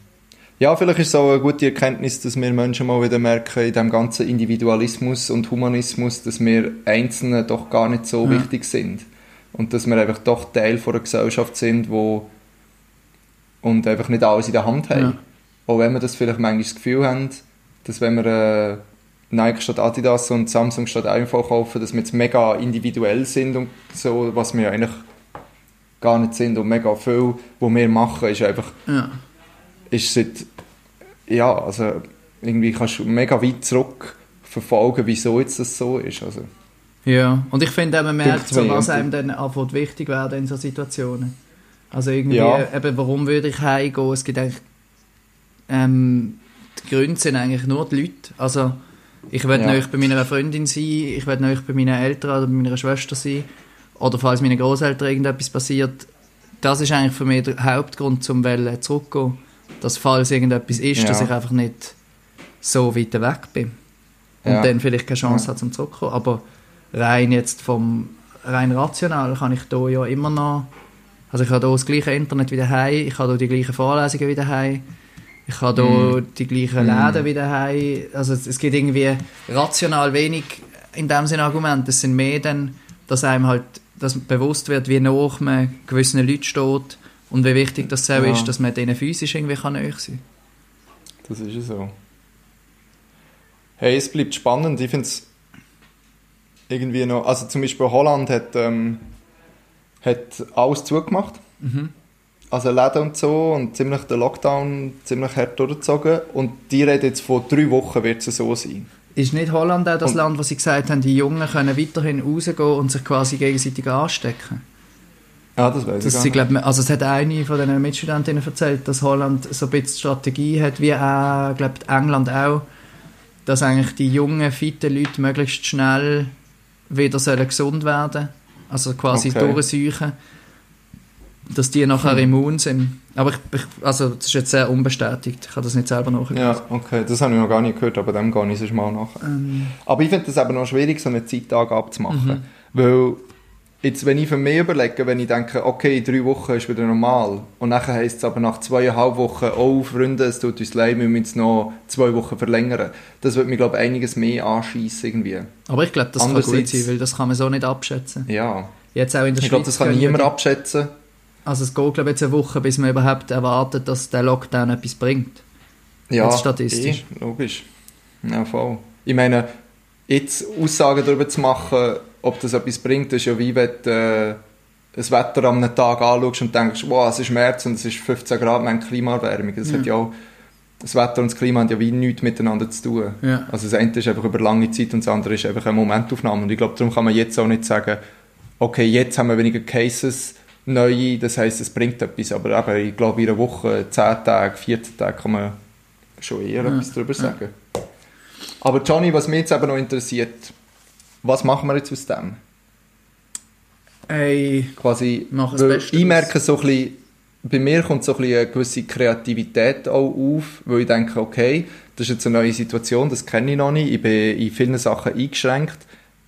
ja, vielleicht ist es auch eine gute Erkenntnis, dass wir Menschen mal wieder merken, in dem ganzen Individualismus und Humanismus, dass wir Einzelne doch gar nicht so ja. wichtig sind. Und dass wir einfach doch Teil von einer Gesellschaft sind, wo und einfach nicht alles in der Hand haben. Ja. Auch wenn wir das vielleicht manchmal das Gefühl haben, dass wenn wir äh, Nike statt Adidas und Samsung statt iPhone kaufen, dass wir jetzt mega individuell sind und so, was wir ja eigentlich gar nicht sind und mega viel, was wir machen, ist einfach ja. Ist seit ja, also irgendwie kannst du mega weit zurück verfolgen, wieso jetzt das so ist. Also, ja, und ich finde, man merkt, so, was einem dann anfängt wichtig werden in so Situationen. Also irgendwie, ja. eben, warum würde ich heimgehen? Es gibt eigentlich, ähm, die Gründe sind eigentlich nur die Leute. Also, ich will ja. nicht bei meiner Freundin sein, ich will nicht bei meinen Eltern oder bei meiner Schwester sein. Oder falls meinen Großeltern irgendetwas passiert. Das ist eigentlich für mich der Hauptgrund, zum zurückzugehen. Dass falls irgendetwas ist, ja. dass ich einfach nicht so weit weg bin. Und ja. dann vielleicht keine Chance ja. habe, zum zurückzukommen. Aber rein jetzt vom, rein rational kann ich da ja immer noch also ich habe hier das gleiche Internet wie daheim, ich habe hier die gleichen Vorlesungen wie daheim, ich habe hier mm. die gleichen Läden mm. wie daheim. Also es gibt irgendwie rational wenig in dem Sinne Argumente. Es sind mehr dann, dass einem halt dass bewusst wird, wie nah man gewissen Leuten steht und wie wichtig das so ja. ist, dass man denen physisch irgendwie kann sein kann. Das ist so. Hey, es bleibt spannend. Ich finde es irgendwie noch... Also zum Beispiel Holland hat... Ähm, hat alles zugemacht. Mhm. Also Läden und so und ziemlich den Lockdown ziemlich hart durchgezogen. Und die reden jetzt von drei Wochen wird es so sein. Ist nicht Holland auch das und, Land, wo sie gesagt haben, die Jungen können weiterhin rausgehen und sich quasi gegenseitig anstecken? Ja, das weiß das ich glaub, Also es hat eine von den Mitstudentinnen erzählt, dass Holland so ein bisschen Strategie hat, wie auch, glaube England auch, dass eigentlich die jungen, fitten Leute möglichst schnell wieder gesund werden sollen also quasi okay. durchseuchen, dass die nachher hm. immun sind. Aber ich, ich, also das ist jetzt sehr unbestätigt, ich habe das nicht selber nachgelesen. Ja, okay, das habe ich noch gar nicht gehört, aber dem gehe ich es mal nach. Ähm. Aber ich finde es eben noch schwierig, so einen Zeittag abzumachen, mhm. weil Jetzt, wenn ich für mich überlege, wenn ich denke, okay, drei Wochen ist wieder normal und nachher heisst es aber nach zweieinhalb Wochen, oh Freunde, es tut uns leid, wir müssen jetzt noch zwei Wochen verlängern. Das würde mir, glaube ich, einiges mehr anschießen irgendwie. Aber ich glaube, das kann gut sein, weil das kann man so nicht abschätzen. Ja. Jetzt auch in der ich glaube, das kann niemand abschätzen. Also es geht, glaube ich, jetzt eine Woche, bis man überhaupt erwartet, dass der Lockdown etwas bringt. Ja, jetzt statistisch. Eh, logisch. Ja, voll. Ich meine, jetzt Aussagen darüber zu machen, ob das etwas bringt, ist ja wie wenn du äh, das Wetter am Tag anschaust und denkst, wow, es ist März und es ist 15 Grad, meine Klimaerwärmung. Das Ja. hat ja auch, das Wetter und das Klima haben ja wie nichts miteinander zu tun. Ja. Also das eine ist einfach über lange Zeit und das andere ist einfach eine Momentaufnahme. Und ich glaube, darum kann man jetzt auch nicht sagen, okay, jetzt haben wir weniger Cases, neue, das heisst, es bringt etwas. Aber eben, ich glaube, in einer Woche, 10 Tage, 14 Tage kann man schon eher Ja. etwas darüber sagen. Aber Johnny, was mich jetzt eben noch interessiert, was machen wir jetzt aus dem? Hey, Quasi, Mach das Beste ich merke so ein bisschen, bei mir kommt so ein bisschen eine gewisse Kreativität auch auf, weil ich denke, okay, das ist jetzt eine neue Situation, das kenne ich noch nicht, ich bin in vielen Sachen eingeschränkt.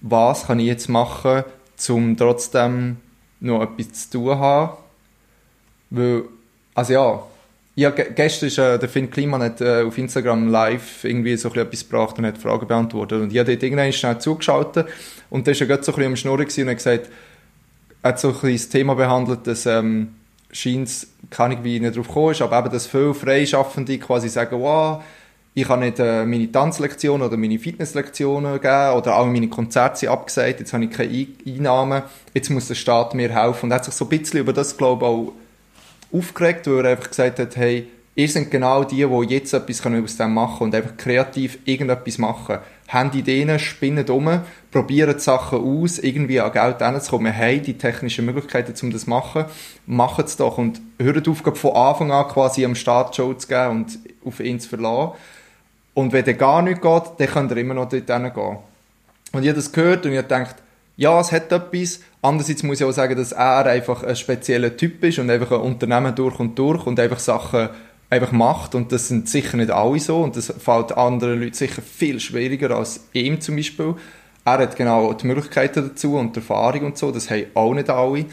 Was kann ich jetzt machen, um trotzdem noch etwas zu tun haben? Weil, also ja, ja ge gestern ist äh, der Finn Kliman hat, äh, auf Instagram live irgendwie so ein etwas gebracht und hat Fragen beantwortet und ich habe dort irgendwann schnell zugeschaltet und da ist er gerade so ein bisschen am Schnurren und hat gesagt, er hat so ein das Thema behandelt, dass ähm, scheint keine Ahnung, wie nicht drauf gekommen ist, aber eben, dass viele Freischaffende quasi sagen, wow, ich kann nicht äh, meine Tanzlektionen oder meine Fitnesslektionen geben oder alle meine Konzerte sind abgesagt, jetzt habe ich keine Ein- Einnahmen, jetzt muss der Staat mir helfen. Und er hat sich so ein bisschen über das, glaube ich, auch aufgeregt, weil er einfach gesagt hat, hey, ihr seid genau die, die jetzt etwas können aus dem machen und einfach kreativ irgendetwas machen. Haben Ideen, spinnen um, probieren Sachen aus, irgendwie an Geld hinzukommen. Wir haben die technischen Möglichkeiten, um das zu machen. Macht es doch und hört auf, von Anfang an quasi am Start Show zu geben und auf ihn zu verlassen. Und wenn der gar nicht geht, dann könnt ihr immer noch dort hingehen. Und ich habe das gehört und ich habe gedacht, ja, es hat etwas. Andererseits muss ich auch sagen, dass er einfach ein spezieller Typ ist und einfach ein Unternehmen durch und durch und einfach Sachen einfach macht. Und das sind sicher nicht alle so und das fällt anderen Leuten sicher viel schwieriger als ihm zum Beispiel. Er hat genau die Möglichkeiten dazu und die Erfahrung und so, das haben auch nicht alle.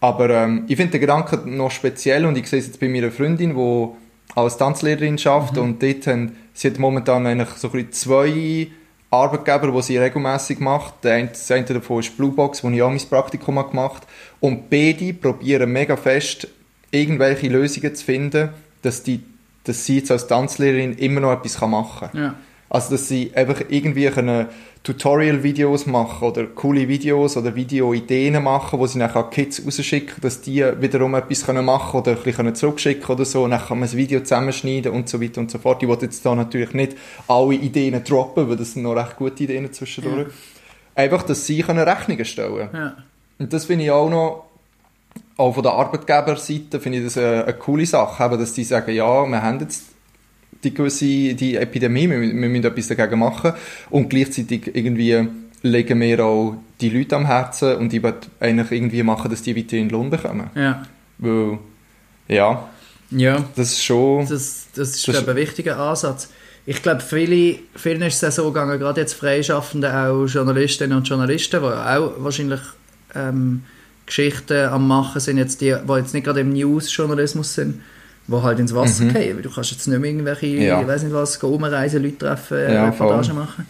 Aber ähm, ich finde den Gedanken noch speziell und ich sehe es jetzt bei meiner Freundin, die als Tanzlehrerin schafft und dort haben, sie hat momentan eigentlich so ein bisschen zwei Arbeitgeber, die sie regelmäßig macht. Der eine, davon ist Bluebox, wo ich auch mein Praktikum habe gemacht und beide probieren mega fest, irgendwelche Lösungen zu finden, dass, die, dass sie jetzt als Tanzlehrerin immer noch etwas machen kann. ja. Also, dass sie einfach irgendwie können Tutorial-Videos machen oder coole Videos oder Video-Ideen machen, wo sie nachher an Kids rausschicken, dass die wiederum etwas können machen oder ein bisschen können zurückschicken oder so. Und dann kann man das Video zusammenschneiden und so weiter und so fort. Ich wollte jetzt da natürlich nicht alle Ideen droppen, weil das sind noch recht gute Ideen zwischendurch. Einfach, dass sie können Rechnungen stellen ja. und das finde ich auch noch, auch von der Arbeitgeberseite finde ich das eine, eine coole Sache, eben, dass die sagen, ja, wir haben jetzt die gewisse die Epidemie, wir, wir müssen etwas dagegen machen und gleichzeitig irgendwie legen wir auch die Leute am Herzen und ich will eigentlich irgendwie machen, dass die weiterhin Lohn bekommen. ja. Weil, ja, ja. das ist schon... Das, das ist, Das- glaube ich, ein wichtiger Ansatz. Ich glaube, viele, vielen ist es auch so gegangen, gerade jetzt Freischaffende, auch Journalistinnen und Journalisten, die auch wahrscheinlich ähm, Geschichten am Machen sind, jetzt die, die jetzt nicht gerade im News-Journalismus sind, die halt ins Wasser Mhm. fallen, weil du kannst jetzt nicht mehr irgendwelche, Ja. ich weiß nicht was, gehen umreisen, Leute treffen, äh, Ja, Reportagen voll. machen.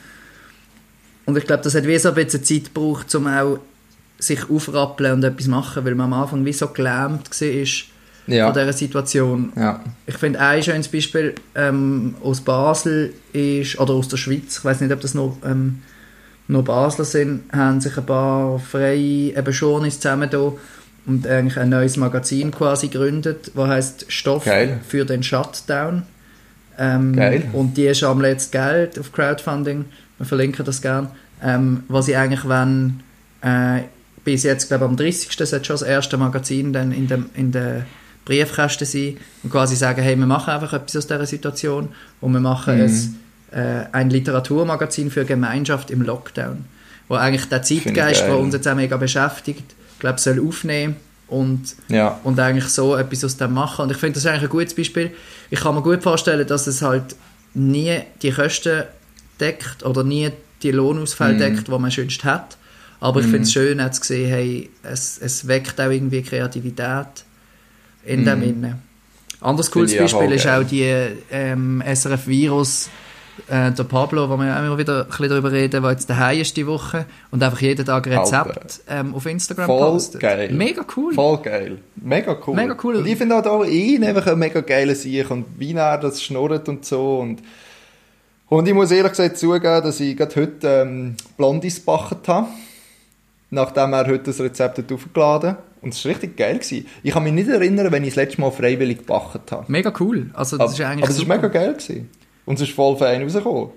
Und ich glaube, das hat wie so ein bisschen Zeit gebraucht, um auch sich aufrappeln und etwas machen, weil man am Anfang wie so gelähmt war ja, von dieser Situation. ja, Ich finde ein schönes Beispiel ähm, aus Basel ist, oder aus der Schweiz, ich weiß nicht, ob das noch, ähm, noch Basler sind, haben sich ein paar freie eben Journeys zusammen da und eigentlich ein neues Magazin quasi gegründet, das heißt Stoff Geil. für den Shutdown. Ähm, Geil. Und die sammeln jetzt Geld auf Crowdfunding, wir verlinken das gerne, ähm, was sie eigentlich wollen, äh, bis jetzt, glaube ich, am 30. sollte schon das erste Magazin dann in dem, in der Briefkästen sein und quasi sagen, hey, wir machen einfach etwas aus dieser Situation und wir machen Mhm. es, äh, ein Literaturmagazin für Gemeinschaft im Lockdown, wo eigentlich der ich Zeitgeist, der uns jetzt auch mega beschäftigt, glaube soll aufnehmen und ja, und eigentlich so etwas aus dem machen. Und ich finde das eigentlich ein gutes Beispiel. Ich kann mir gut vorstellen, dass es halt nie die Kosten deckt oder nie die Lohnausfälle Mhm. deckt, die man sonst hat. Aber ich finde es schön, auch zu sehen, hey, es, es weckt auch irgendwie Kreativität in dem Innen. Anderes cooles ich auch Beispiel ist auch die ähm, SRF Virus, äh, der Pablo, wo wir ja immer wieder ein bisschen darüber reden, der jetzt daheim ist die Woche und einfach jeden Tag Rezept Alter. ähm, auf Instagram Voll postet. geil. Mega cool. Voll geil. Mega cool. Mega cool. Und ich finde auch ihn einfach ein mega geiler Sieg und wie er das schnurrt und so und Und ich muss ehrlich gesagt zugeben, dass ich gerade heute ähm, Blondis gebacken habe. Nachdem er heute das Rezept hat aufgeladen hat. Und es war richtig geil. Gewesen. Ich kann mich nicht erinnern, wenn ich das letzte Mal freiwillig gebacken habe. Mega cool. Also, das aber, ist eigentlich aber es war mega geil. Gewesen. Und es ist voll fein rausgekommen.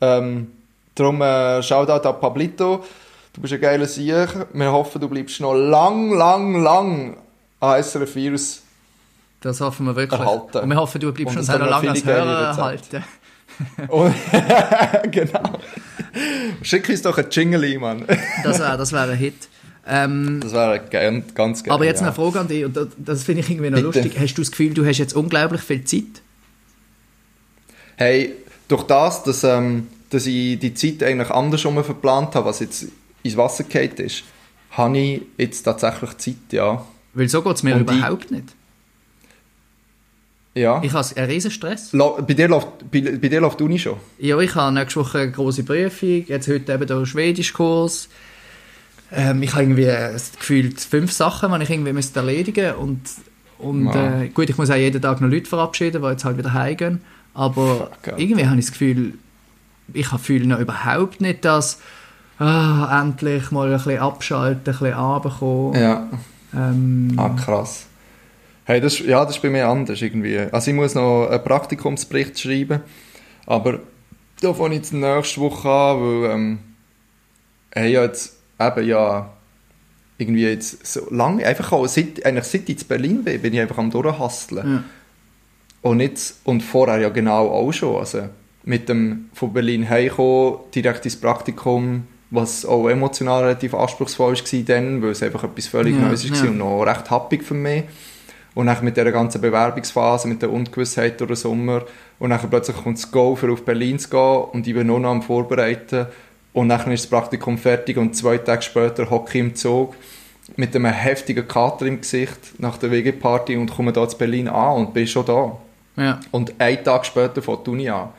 Ähm, darum äh, Shoutout an Pablito. Du bist ein geiler Sieg. Wir hoffen, du bleibst noch lang, lang, lang an SRF Virus Das hoffen wir wirklich. erhalten. Und wir hoffen, du bleibst Und noch lange als Hörer erhalten. Und, genau. Schick uns doch ein Jingle, Mann. Das wäre das wär ein Hit. Ähm, Das wäre ganz geil. aber jetzt ja. eine Frage an dich, und das, das finde ich irgendwie noch Bitte. lustig. Hast du das Gefühl, du hast jetzt unglaublich viel Zeit? Hey, durch das, dass, ähm, dass ich die Zeit eigentlich andersrum verplant habe, was jetzt ins Wasser gefallen ist, habe ich jetzt tatsächlich Zeit, ja. Weil so geht es mir Und überhaupt nicht. Ja. Ich habe einen riesen Stress. La- bei, dir läuft, bei, bei dir läuft die Uni schon? Ja, ich habe nächste Woche eine grosse Prüfung, jetzt heute eben der Schwedischkurs. Ähm, ich habe irgendwie gefühlt fünf Sachen, die ich irgendwie müsste erledigen und und Ja. äh, gut, ich muss auch jeden Tag noch Leute verabschieden, die jetzt halt wieder heimgehen. Aber Fuck, irgendwie habe ich das Gefühl, ich habe fühle noch überhaupt nicht, dass ah, endlich mal ein bisschen abschalten, ein bisschen runterkommen. Ja. Ähm, Ah, krass. Hey, das, ja, das ist bei mir anders irgendwie. Also ich muss noch einen Praktikumsbericht schreiben, aber da fange ich jetzt nächste Woche an, weil ähm, hey, ja jetzt eben ja irgendwie jetzt so lange, einfach auch seit, eigentlich seit ich in Berlin bin, bin ich einfach am durchhasteln. ja. Und, jetzt, und vorher ja genau auch schon. Also mit dem von Berlin heimkommen, direkt ins Praktikum, was auch emotional relativ anspruchsvoll war dann, weil es einfach etwas völlig Ja, Neues war ja. und noch recht happig für mich. Und dann mit dieser ganzen Bewerbungsphase, mit der Ungewissheit durch den Sommer und dann plötzlich kommt das Go, für auf Berlin zu gehen und ich bin noch am Vorbereiten und dann ist das Praktikum fertig und zwei Tage später hocke ich im Zug mit einem heftigen Kater im Gesicht nach der WG-Party und komme da zu Berlin an und bin schon da. Ja. Und einen Tag später fängt die Uni an.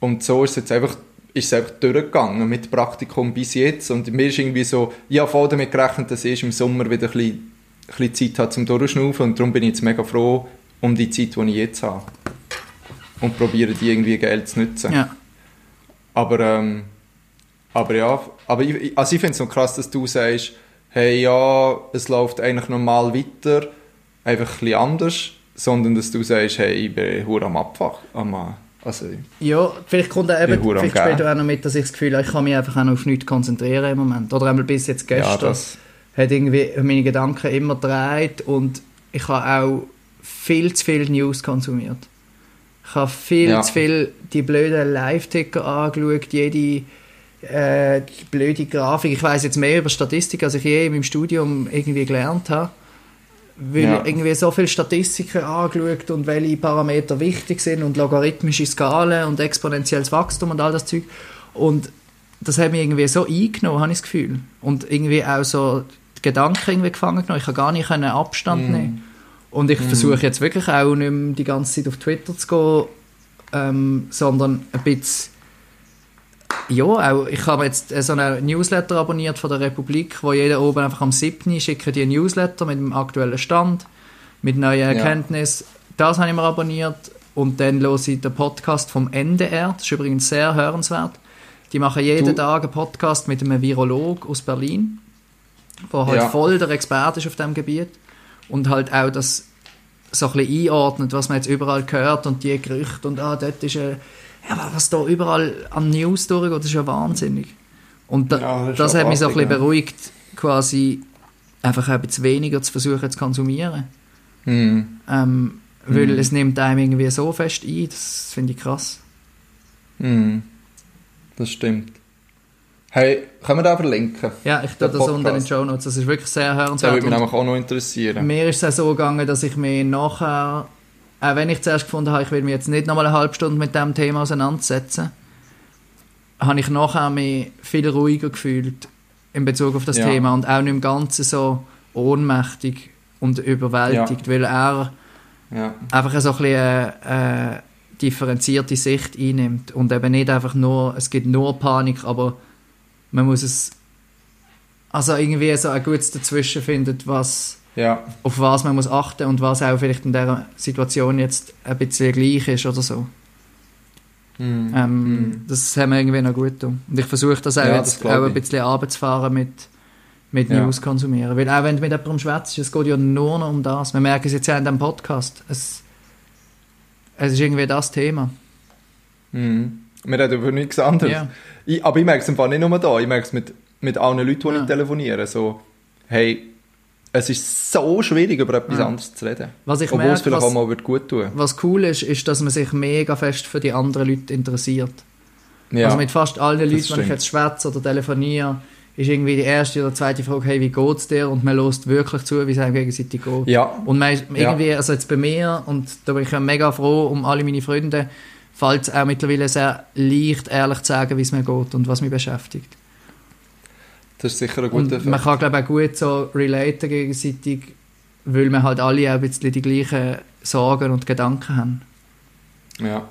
Und so ist es jetzt einfach, ist es einfach durchgegangen mit Praktikum bis jetzt. Und mir ist irgendwie so, ich habe voll damit gerechnet, dass ich im Sommer wieder ein bisschen, ein bisschen Zeit habe zum Durchschnaufen. Und darum bin ich jetzt mega froh um die Zeit, die ich jetzt habe. Und probiere die irgendwie geil zu nutzen. ja. Aber, ähm, aber ja, aber ich, also ich finde es noch krass, dass du sagst, hey ja, es läuft eigentlich normal weiter, einfach ein bisschen anders, sondern dass du sagst, hey, ich bin hure am Abfach, am, also, Ja, vielleicht kommt auch eben, vielleicht Gehen. auch noch mit, dass ich das Gefühl habe, ich kann mich einfach auch auf nichts konzentrieren im Moment. Oder einmal bis jetzt ja, gestern das, hat irgendwie meine Gedanken immer gedreht und ich habe auch viel zu viel News konsumiert. Ich habe viel Ja. zu viel die blöden Live-Ticker angeschaut, jede äh, die blöde Grafik. Ich weiß jetzt mehr über Statistik, als ich je in meinem Studium irgendwie gelernt habe. Weil Ja. irgendwie so viele Statistiken angeschaut und welche Parameter wichtig sind und logarithmische Skalen und exponentielles Wachstum und all das Zeug. Und das hat mich irgendwie so eingenommen, habe ich das Gefühl. Und irgendwie auch so die Gedanken irgendwie gefangen genommen. Ich kann gar nicht können Abstand Mm. nehmen. Und ich versuche jetzt wirklich auch nicht mehr die ganze Zeit auf Twitter zu gehen, ähm, sondern ein bisschen ja, auch, ich habe jetzt äh, so einen Newsletter abonniert von der Republik, wo jeder oben einfach am 7. schickt die Newsletter mit dem aktuellen Stand, mit neuen Erkenntnissen. Das habe ich mir abonniert und dann höre ich den Podcast vom NDR, das ist übrigens sehr hörenswert. Die machen jeden Du- Tag einen Podcast mit einem Virolog aus Berlin, der halt Ja. voll der Experte ist auf dem Gebiet und halt auch das so ein bisschen einordnet, was man jetzt überall hört und die Gerüchte und ah, dort ist ein ja, was da überall an News durchgeht, das ist ja wahnsinnig. Und da, Ja, das das hat mich so ein bisschen beruhigt, quasi einfach ein bisschen weniger zu versuchen zu konsumieren. hm, Ähm, weil Mhm. es nimmt einem irgendwie so fest ein, das finde ich krass. hm, das stimmt. Hey, können wir da verlinken? Ja, ich tue das unten in den Podcast. Show Notes, das ist wirklich sehr Das hörenswert. würde mich nämlich auch noch interessieren. mir ist es auch so gegangen, dass ich mich nachher, auch wenn ich zuerst gefunden habe, ich will mich jetzt nicht nochmal eine halbe Stunde mit dem Thema auseinandersetzen, habe ich nachher mich viel ruhiger gefühlt in Bezug auf das Ja. Thema und auch nicht im Ganzen so ohnmächtig und überwältigt, weil er Ja. einfach so ein bisschen eine, eine differenzierte Sicht einnimmt und eben nicht einfach nur, es gibt nur Panik, aber man muss es also irgendwie so ein gutes dazwischen findet, was ja, auf was man muss achten und was auch vielleicht in dieser Situation jetzt ein bisschen gleich ist oder so. Mhm. Ähm, mhm. Das haben wir irgendwie noch gut tun. Und ich versuche das auch Ja, jetzt das auch ein bisschen runterzufahren mit, mit Ja. News konsumieren. Weil auch wenn du mit jemandem schwätzt, es geht ja nur noch um das. Wir merken es jetzt ja in diesem Podcast. Es, es ist irgendwie das Thema. Mhm. Wir reden über nichts anderes. Ja. Ich, aber ich merke es im Fall nicht nur da, ich merke es mit, mit allen Leuten, die Ja. ich telefoniere. So, hey, es ist so schwierig, über etwas Ja. anderes zu reden. Was ich Obwohl es merke, vielleicht was- auch mal wird gut tun Was cool ist, ist, dass man sich mega fest für die anderen Leute interessiert. Ja. Also mit fast allen Leuten, wenn ich stimmt. jetzt schwätze oder telefoniere, ist irgendwie die erste oder zweite Frage, hey, wie geht's dir? Und man lässt wirklich zu, wie es einem gegenseitig geht. ja. Und man ist Ja. irgendwie, also jetzt bei mir, und da bin ich ja mega froh um alle meine Freunde, fällt es auch mittlerweile sehr leicht, ehrlich zu sagen, wie es mir geht und was mich beschäftigt. Das ist sicher ein guter man Effekt. kann, glaube ich, auch gut so relaten gegenseitig, weil wir halt alle auch ein bisschen die gleichen Sorgen und Gedanken haben. Ja.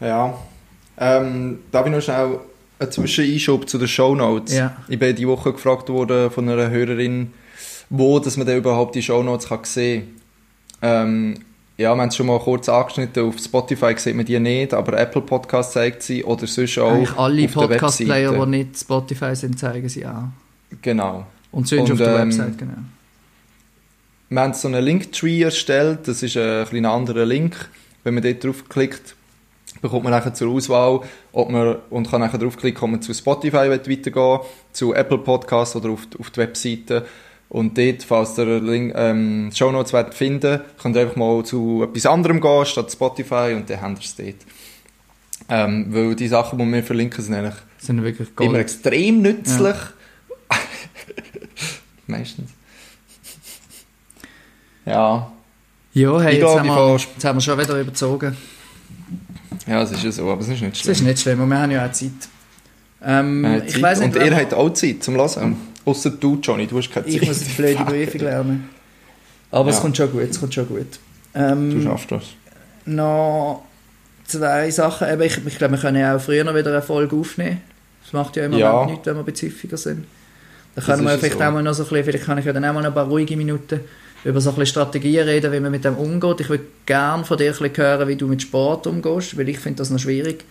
Ja. Ähm, darf ich noch schnell einen Zwischeneinschub zu den Shownotes? Ja. Ich bin diese Woche gefragt worden von einer Hörerin, wo dass man denn überhaupt die Shownotes kann sehen kann. Ähm, ja, wir haben es schon mal kurz angeschnitten. Auf Spotify sieht man die nicht, aber Apple Podcast zeigt sie oder sonst auch Eigentlich alle Podcast-Player, die nicht Spotify sind, zeigen sie auch. Genau. Und sonst Und, auf der ähm, Website, genau. Wir haben so einen Linktree erstellt, das ist ein kleiner anderer Link. Wenn man dort draufklickt, bekommt man nachher zur Auswahl ob man, und kann nachher draufklicken, ob man zu Spotify weitergehen zu Apple Podcasts oder auf, auf die Webseite. Und dort, falls ihr Link, ähm, Shownotes wollt finden könnt ihr einfach mal zu etwas anderem gehen, statt Spotify, und dann habt ihr es dort. Ähm, weil die Sachen, die wir verlinken, sind eigentlich sind wirklich immer Gold. extrem nützlich. Meistens. Ja, Ja, hey, jetzt, haben wir, jetzt haben wir schon wieder überzogen. ja, es ist ja so, aber es ist nicht Das schlimm. ist nicht schlimm, und wir haben ja auch Zeit. Ähm, ich Zeit. nicht, Und ihr habt auch Zeit zum Hören. Ausser du, Johnny, du hast keine Zeit. ich muss eine blöde Prüfung lernen. Aber es Ja. kommt schon gut, es kommt schon gut. Du Ähm, schaffst das. noch zwei Sachen. Eben, ich, ich glaube, wir können ja auch früher noch wieder eine Folge aufnehmen. Das macht ja immer Ja. nichts, wenn wir häufiger sind. Da Das können wir vielleicht so. auch mal noch so ein bisschen, vielleicht kann ich ja dann auch mal ein paar ruhige Minuten über so ein bisschen Strategien reden, wie man mit dem umgeht. Ich würde gerne von dir ein bisschen hören, wie du mit Sport umgehst, weil ich finde das noch schwierig,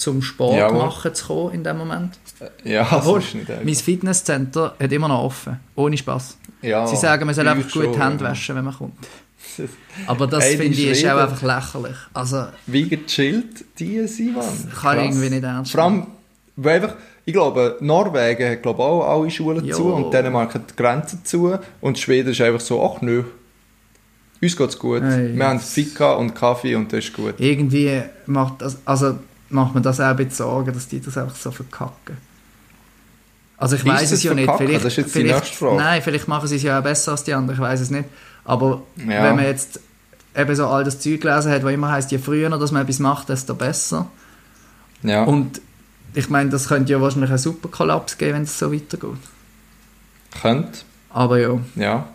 zum Sport Jawohl. machen zu kommen in dem Moment. Ja, Obwohl, das ist nicht Mein einfach. Fitnesscenter hat immer noch offen, ohne Spaß. ja, Sie sagen, man soll einfach gut schon, die Hände ja. waschen, wenn man kommt. Aber das Ey, die finde ich ist auch einfach lächerlich. Also Wie gechillt die sind, Mann. kann ich Krass. irgendwie nicht ernst Vor allem, weil einfach, ich glaube, Norwegen hat glaube auch alle Schulen Jo. zu und Dänemark hat die Grenzen zu und Schweden ist einfach so, ach nö, uns geht's gut. Hey. Wir haben Fika und Kaffee und das ist gut. irgendwie macht, das, also macht man das auch ein bisschen Sorgen, dass die das einfach so verkacken. Also ich weiß es ja nicht. verkacken? Vielleicht, Das ist jetzt die vielleicht, nächste Frage. Nein, vielleicht machen sie es ja auch besser als die anderen, ich weiß es nicht. Aber Ja. wenn man jetzt eben so all das Zeug gelesen hat, wo immer heißt, je früher dass man etwas macht, desto besser. Ja, Und ich meine, das könnte ja wahrscheinlich einen super Kollaps geben, wenn es so weitergeht. könnt, Aber ja, ja,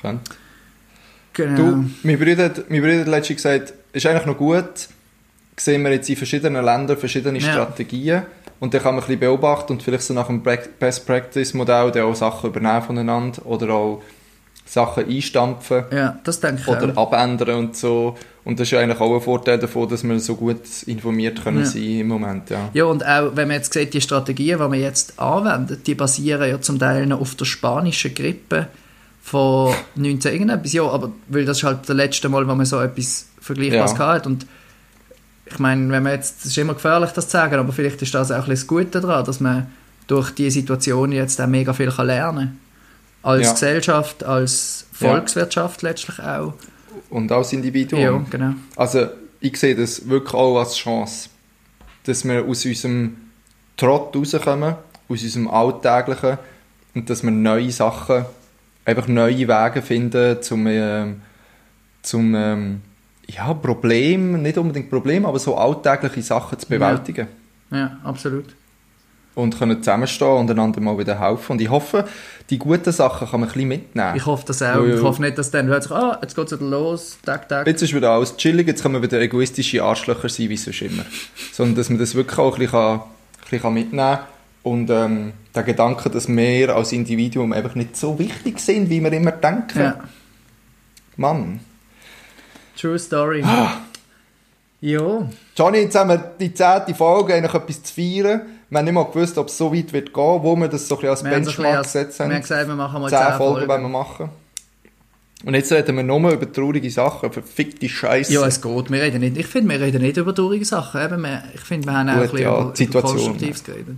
könnt. genau. Du, mein Bruder, hat- mein Bruder hat letztens gesagt, ist eigentlich noch gut, sehen wir jetzt in verschiedenen Ländern verschiedene Ja. Strategien und dann kann man ein bisschen beobachten und vielleicht so nach dem Prac- Best Practice Modell dann auch Sachen übernehmen voneinander oder auch Sachen einstampfen ja, das denke ich oder auch. abändern und so. Und das ist ja eigentlich auch ein Vorteil davon, dass wir so gut informiert können Ja. sein im Moment, ja. Ja, und auch, wenn man jetzt sieht, die Strategien, die man jetzt anwendet, die basieren ja zum Teil noch auf der spanischen Grippe von 19 irgendetwas. Ja, aber weil das ist halt das letzte Mal, wo man so etwas Vergleichbares Ja. hat. Und ich meine, wenn man jetzt, es ist immer gefährlich, das zu sagen, aber vielleicht ist das auch ein bisschen das Gute daran, dass man durch diese Situation jetzt auch mega viel kann lernen kann. Als Ja. Gesellschaft, als Ja. Volkswirtschaft letztlich auch. Und als Individuum. Ja, genau. Also ich sehe das wirklich auch als Chance, dass wir aus unserem Trott rauskommen, aus unserem Alltäglichen und dass wir neue Sachen, einfach neue Wege finden zum, ähm, zum ähm, ja, Problem, nicht unbedingt Problem, aber so alltägliche Sachen zu bewältigen. Ja, absolut. Und können zusammenstehen und einander mal wieder helfen. Und ich hoffe, die guten Sachen kann man ein bisschen mitnehmen. Ich hoffe das auch. Ja, ja. Ich hoffe nicht, dass dann hört sich, ah, jetzt geht es wieder los, tak, tak. Jetzt ist wieder alles chillig, jetzt können wir wieder egoistische Arschlöcher sein, wie sonst immer. Sondern, dass man das wirklich auch ein bisschen, kann, ein bisschen mitnehmen kann. Und ähm, der Gedanke, dass wir als Individuum einfach nicht so wichtig sind, wie wir immer denken. Ja. Mann. True Story. Ja. Johnny, jetzt haben wir die zehnte Folge eigentlich etwas zu feiern. Wir haben nicht mal gewusst, ob es so weit wird gehen, wo wir das so ein bisschen als Wir haben, Benchmark als, gesetzt wir haben haben. gesagt, wir machen mal Zehn 10 Folgen Folgen. wollen wir machen. Und jetzt reden wir nur über traurige Sachen, verfickte Scheiße. Ja, es geht. Wir reden nicht, ich finde, wir reden nicht über traurige Sachen. Eben, wir, ich finde, wir haben auch Gut, ein bisschen ja, über, Konstruktives geredet.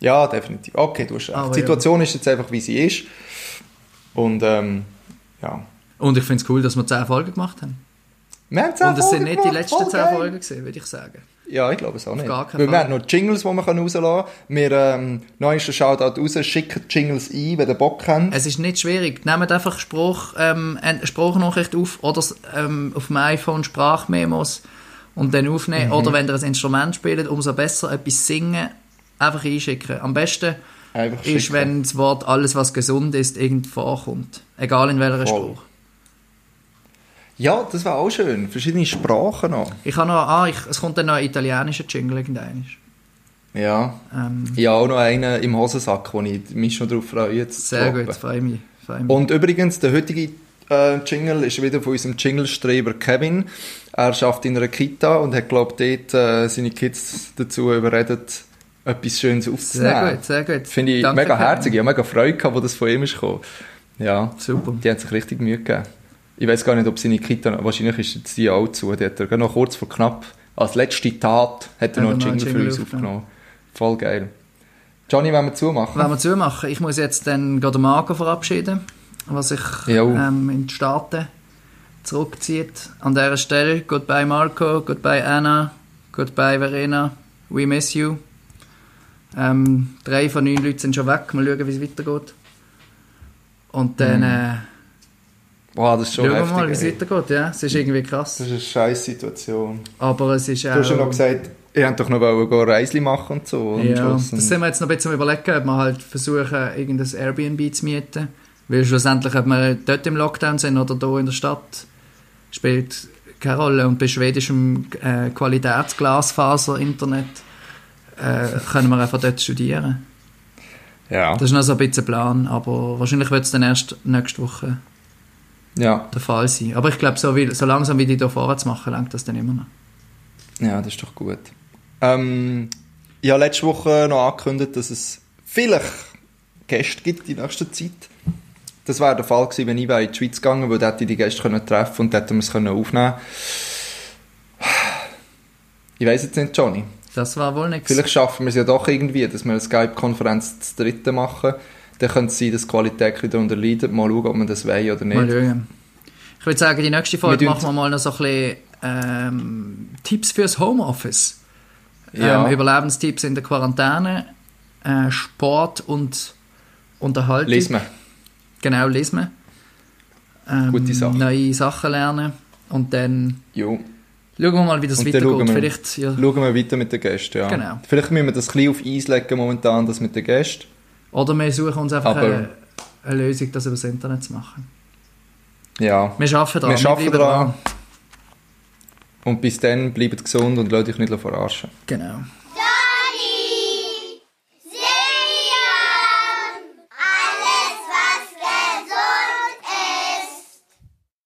Ja, definitiv. Okay, du hast recht. Aber die Situation ist jetzt einfach, wie sie ist. Und ähm, ja. Und ich finde es cool, dass wir 10 Folgen gemacht haben. Wir haben Und es sind nicht die letzten voll 10 geil. Folgen gewesen, würde ich sagen. Ja, ich glaube es auch nicht. gar Weil wir haben noch Jingles, die man rauslassen kann. Wir, ähm, noch ist der Shoutout raus, schicken Jingles ein, wenn ihr Bock habt. Es ist nicht schwierig. Nehmt einfach Spruch, ähm, Sprachnachricht auf oder ähm, auf dem iPhone Sprachmemos und dann aufnehmen. Mhm. Oder wenn ihr ein Instrument spielt, umso besser etwas singen, einfach einschicken. Am besten Einfach ist, schicken. wenn das Wort «alles, was gesund ist» irgendwo vorkommt. Egal in welcher Voll. Spruch. Ja, das war auch schön. Verschiedene Sprachen noch. Ich habe noch, ah, ich, es kommt dann noch ein italienischer Jingle irgendwann. Ja. Ähm, Ich habe auch noch einen im Hosensack, wo ich mich schon darauf freue. Jetzt sehr droppen. gut, freue mich. Freue mich. Und übrigens, der heutige äh, Jingle ist wieder von unserem Jingle-Streber Kevin. Er schafft in einer Kita und hat, glaube ich, dort äh, seine Kids dazu überredet, etwas Schönes aufzunehmen. sehr gut, sehr gut. Finde ich Danke, mega herzig. Ich habe mega Freude gehabt, wo das von ihm ist gekommen. Ja, Super. die haben sich richtig Mühe gegeben. Ich weiß gar nicht, ob seine Kita, wahrscheinlich ist jetzt die auch zu, die hat er noch kurz vor knapp, als letzte Tat, hat er noch einen noch einen Jingle für uns aufgenommen. Voll geil. Johnny, wollen wir zumachen? Wenn wir zumachen, ich muss jetzt dann gerade den Marco verabschieden, was sich ähm, in die Staaten zurückzieht. An dieser Stelle, goodbye Marco, goodbye Anna, goodbye Verena, we miss you. Ähm, drei von neun Leuten sind schon weg, mal schauen, wie es weitergeht. Und dann Mhm. äh, Boah, das ist schon schauen wir heftig. mal, wie es weitergeht. Ja, es ist irgendwie krass. Das ist eine scheiß Situation. Aber es ist Du hast ja noch auch... gesagt, ihr habt doch noch wollen gehen Reisli machen und so. am Ja, das sind wir jetzt noch ein bisschen am überlegen, ob wir halt versuchen, irgendein Airbnb zu mieten. Weil schlussendlich, ob wir dort im Lockdown sind oder hier in der Stadt, spielt keine Rolle. Und bei schwedischem äh, Qualitätsglasfaser-Internet äh, können wir einfach dort studieren. ja. Das ist noch so ein bisschen Plan, aber wahrscheinlich wird es dann erst nächste Woche ja. der Fall sein. Aber ich glaube, so, wie- so langsam wie die hier vorwärts machen, langt das dann immer noch. Ja, das ist doch gut. Ähm, ich habe letzte Woche noch angekündigt, dass es vielleicht Gäste gibt in nächster Zeit. Das wäre der Fall gewesen, wenn ich in die Schweiz gegangen wäre, weil ich die Gäste können treffen und hätten wir es können aufnehmen Ich weiß jetzt nicht, Johnny. Das war wohl nichts. Vielleicht schaffen wir es ja doch irgendwie, dass wir eine Skype-Konferenz das dritte machen. Dann könnte es sein, dass die Qualität wieder unterleidet. Mal schauen, ob wir das wollen oder Mal nicht. schauen. Ich würde sagen, die nächste Folge machen wir mal noch so ein bisschen ähm, Tipps fürs Homeoffice. Ja. Ähm, Überlebenstipps in der Quarantäne, äh, Sport und Unterhaltung. Lesen. Genau, lesen. Ähm, Gute Sache. Neue Sachen lernen. Und dann Jo. schauen wir mal, wie das Und dann schauen weitergeht. wir- Vielleicht, ja. Schauen wir weiter mit den Gästen, ja. Genau. Vielleicht müssen wir das ein bisschen auf Eis legen momentan, das mit den Gästen. Oder wir suchen uns einfach eine, eine Lösung, das über das Internet zu machen. Ja. Wir arbeiten dran. Wir arbeiten bleiben dran. Und bis dann, bleibt gesund und lasst euch nicht verarschen. Genau.